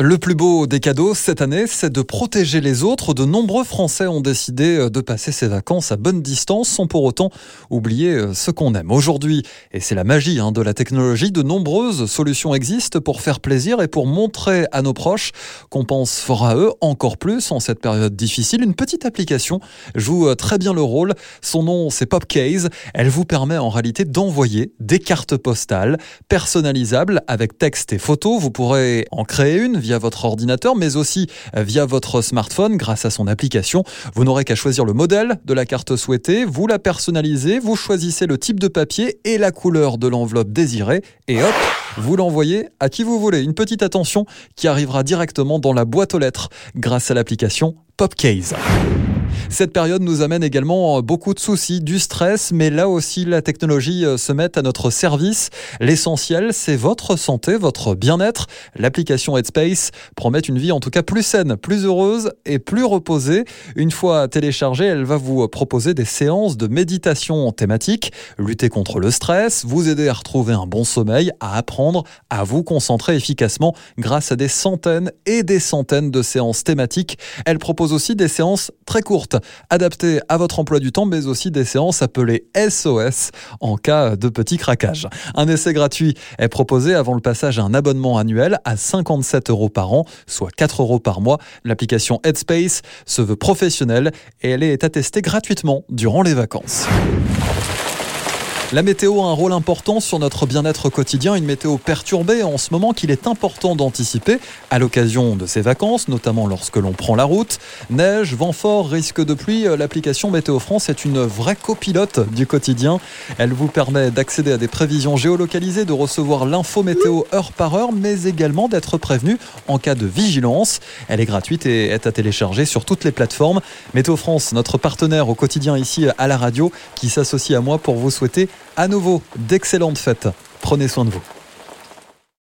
Le plus beau des cadeaux cette année, c'est de protéger les autres. De nombreux Français ont décidé euh, de passer ces vacances à bonne distance sans pour autant oublier euh, ce qu'on aime. Aujourd'hui, et c'est la magie hein, de la technologie, de nombreuses solutions existent pour faire plaisir et pour montrer à nos proches qu'on pense fort à eux encore plus en cette période difficile. Une petite application joue euh, très bien le rôle. Son nom, c'est Popcase. Elle vous permet en réalité d'envoyer des cartes postales personnalisables avec texte et photos. Vous pourrez en créer une via votre ordinateur, mais aussi euh, via votre smartphone grâce à son application. Vous n'aurez qu'à choisir le modèle de la carte souhaitée, vous la personnalisez, vous choisissez le type de papier et la couleur de l'enveloppe désirée, et hop, vous l'envoyez à qui vous voulez. Une petite attention qui arrivera directement dans la boîte aux lettres grâce à l'application Popcase. Cette période nous amène également beaucoup de soucis, du stress, mais là aussi la technologie euh, se met à notre service. L'essentiel, c'est votre santé, votre bien-être. L'application Headspace promet une vie en tout cas plus saine, plus heureuse et plus reposée. Une fois téléchargée, elle va vous proposer des séances de méditation thématique, lutter contre le stress, vous aider à retrouver un bon sommeil, à apprendre à vous concentrer efficacement grâce à des centaines et des centaines de séances thématiques. Elle propose aussi des séances très courtes adaptées à votre emploi du temps, mais aussi des séances appelées SOS en cas de petit craquage. Un essai gratuit est proposé avant le passage à un abonnement annuel à 57 euros par an, soit 4 euros par mois. L'application Headspace se veut professionnelle et elle est attestée gratuitement durant les vacances. La météo a un rôle important sur notre bien-être quotidien, une météo perturbée en ce moment qu'il est important d'anticiper à l'occasion de ces vacances, notamment lorsque l'on prend la route. Neige, vent fort, risque de pluie, l'application Météo France est une vraie copilote du quotidien. Elle vous permet d'accéder à des prévisions géolocalisées, de recevoir l'info météo heure par heure, mais également d'être prévenu en cas de vigilance. Elle est gratuite et est à télécharger sur toutes les plateformes. Météo France, notre partenaire au quotidien ici à la radio, qui s'associe à moi pour vous souhaiter à nouveau d'excellentes fêtes. Prenez soin de vous.